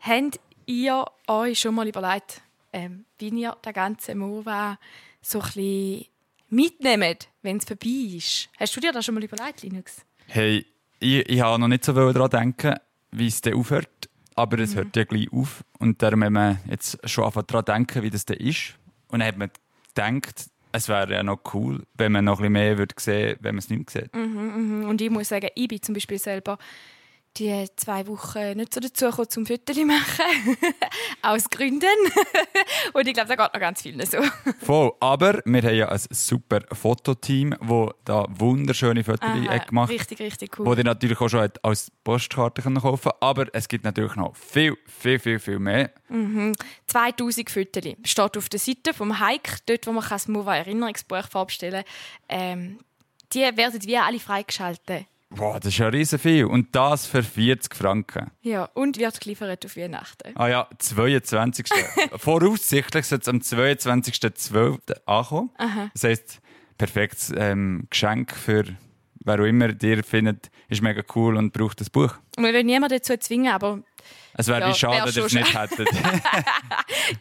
Habt ihr euch schon mal überlegt, ähm, wie ihr den ganzen Mova so ein mitnehmt, wenn es vorbei ist? Hast du dir das schon mal überlegt, Linux? Hey, ich, ich habe noch nicht so daran denken, wie es dann aufhört. Aber es mhm. hört ja gleich auf. Und darum haben wir jetzt schon einfach daran denken, wie das dann ist. Und dann hat man gedacht, es wäre ja noch cool, wenn man noch ein bisschen mehr würde sehen wenn man es nicht mehr sieht. Mhm, mh. Und ich muss sagen, ich bin zum Beispiel selber die zwei Wochen nicht so dazu gekommen, zum Fotos machen. Aus Gründen. und ich glaube, da geht noch ganz viel so. Voll. Aber wir haben ja ein super Fototeam, das da wunderschöne Fotos gemacht hat. Richtig, richtig cool. Wo ihr natürlich auch schon als Postkarte kaufen könnt. Aber es gibt natürlich noch viel, viel, viel, viel mehr. Mhm. 2000 Fotos. Steht auf der Seite vom Hike, dort, wo man das Mova Erinnerungsbuch vorbestellen kann. Ähm, die werden wie alle freigeschaltet. Boah, das ist ja riesen viel. Und das für 40 Franken. Ja, und wird geliefert auf Weihnachten. Ah ja, 22. Voraussichtlich soll es am 22.12. ankommen. Aha. Das heisst, perfektes ähm, Geschenk für wer auch immer dir findet, ist mega cool und braucht das Buch. Wir wollen niemanden dazu zwingen, aber es wäre ja, schade, dass ihr es nicht hättet.